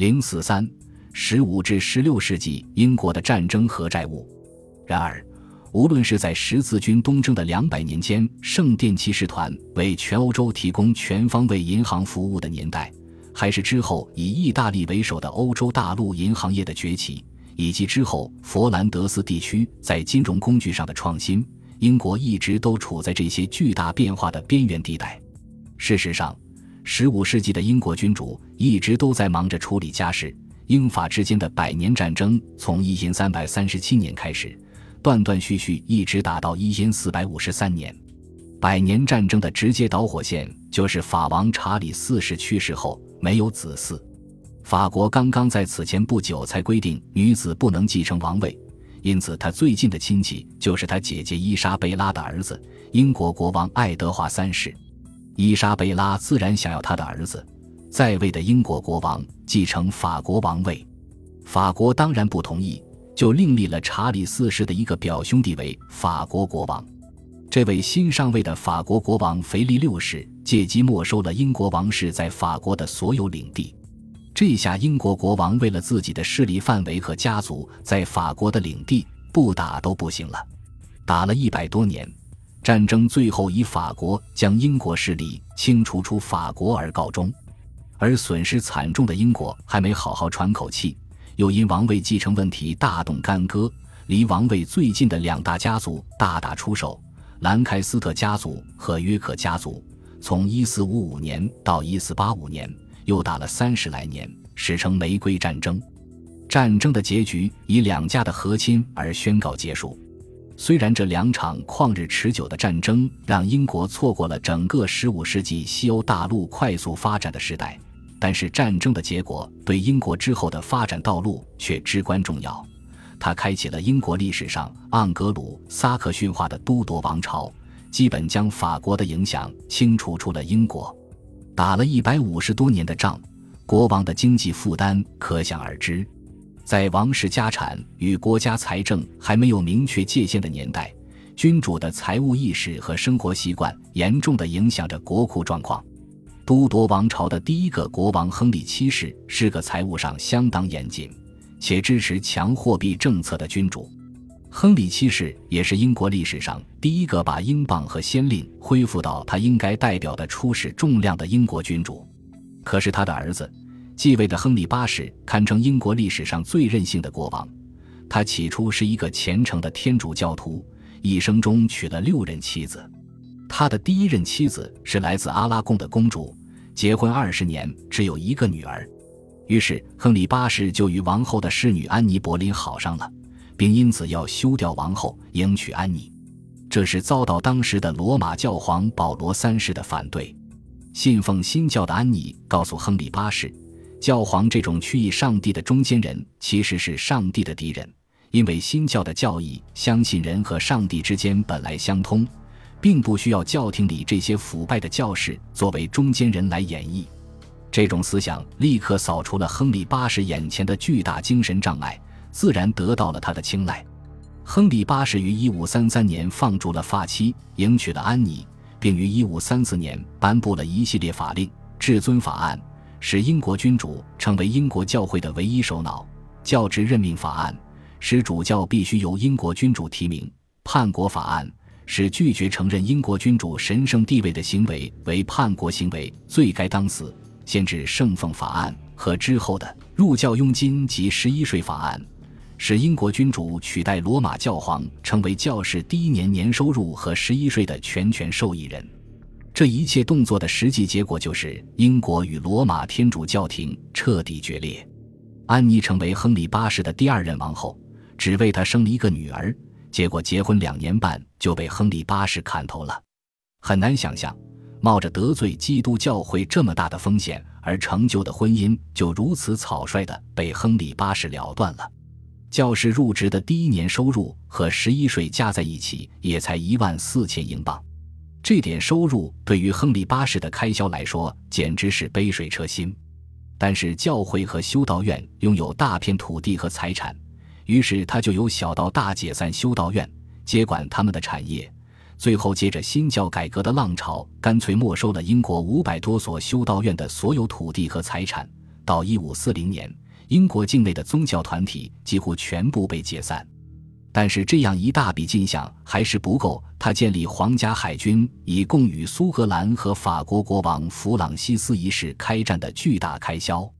零四三十五至十六世纪英国的战争和债务。然而，无论是在十字军东征的两百年间，圣殿骑士团为全欧洲提供全方位银行服务的年代，还是之后以意大利为首的欧洲大陆银行业的崛起，以及之后佛兰德斯地区在金融工具上的创新，英国一直都处在这些巨大变化的边缘地带。事实上，十五世纪的英国君主一直都在忙着处理家事。英法之间的百年战争从一千三百三十七年开始。断断续续，一直打到一千四百五十三年。百年战争的直接导火线就是法王查理四世去世后没有子嗣。法国刚刚在此前不久才规定女子不能继承王位，因此他最近的亲戚就是他姐姐伊莎贝拉的儿子，英国国王爱德华三世。伊莎贝拉自然想要他的儿子在位的英国国王继承法国王位，法国当然不同意。就另立了查理四世的一个表兄弟为法国国王。这位新上位的法国国王腓力六世借机没收了英国王室在法国的所有领地。这下英国国王为了自己的势力范围和家族在法国的领地，不打都不行了。打了一百多年，战争最后以法国将英国势力清除出法国而告终。而损失惨重的英国还没好好喘口气。又因王位继承问题大动干戈，离王位最近的两大家族大打出手。兰开斯特家族和约克家族，从1455年到1485年，又打了三十来年，史称玫瑰战争。战争的结局以两家的和亲而宣告结束。虽然这两场旷日持久的战争让英国错过了整个15世纪西欧大陆快速发展的时代。但是战争的结果对英国之后的发展道路却至关重要，它开启了英国历史上盎格鲁撒克逊化的都铎王朝，基本将法国的影响清除出了英国。打了一百五十多年的仗，国王的经济负担可想而知。在王室家产与国家财政还没有明确界限的年代，君主的财务意识和生活习惯严重的影响着国库状况。都铎王朝的第一个国王亨利七世是个财务上相当严谨，且支持强货币政策的君主。亨利七世也是英国历史上第一个把英镑和先令恢复到他应该代表的初始重量的英国君主。可是他的儿子继位的亨利八世堪称英国历史上最任性的国王。他起初是一个虔诚的天主教徒，一生中娶了六任妻子。他的第一任妻子是来自阿拉贡的公主。结婚二十年，只有一个女儿，于是亨利八世就与王后的侍女安妮·柏林好上了，并因此要休掉王后，迎娶安妮。这是遭到当时的罗马教皇保罗三世的反对。信奉新教的安妮告诉亨利八世，教皇这种曲意上帝的中间人其实是上帝的敌人，因为新教的教义相信人和上帝之间本来相通。并不需要教廷里这些腐败的教士作为中间人来演绎，这种思想立刻扫除了亨利八世眼前的巨大精神障碍，自然得到了他的青睐。亨利八世于1533年放逐了发妻，迎娶了安妮，并于1534年颁布了一系列法令、至尊法案，使英国君主成为英国教会的唯一首脑。教职任命法案使主教必须由英国君主提名。叛国法案。使拒绝承认英国君主神圣地位的行为为叛国行为，罪该当死。限制圣奉法案和之后的入教佣金及十一税法案，使英国君主取代罗马教皇成为教士第一年年收入和十一税的全权受益人。这一切动作的实际结果就是英国与罗马天主教廷彻底决裂。安妮成为亨利八世的第二任王后，只为他生了一个女儿。结果结婚两年半就被亨利八世砍头了，很难想象，冒着得罪基督教会这么大的风险而成就的婚姻就如此草率的被亨利八世了断了。教士入职的第一年收入和十一税加在一起也才一万四千英镑，这点收入对于亨利八世的开销来说简直是杯水车薪。但是教会和修道院拥有大片土地和财产。于是他就由小到大解散修道院，接管他们的产业。最后，接着新教改革的浪潮，干脆没收了英国五百多所修道院的所有土地和财产，到一五四零年，英国境内的宗教团体几乎全部被解散。但是这样一大笔进项还是不够，他建立皇家海军以供与苏格兰和法国国王弗朗西斯一世开战的巨大开销。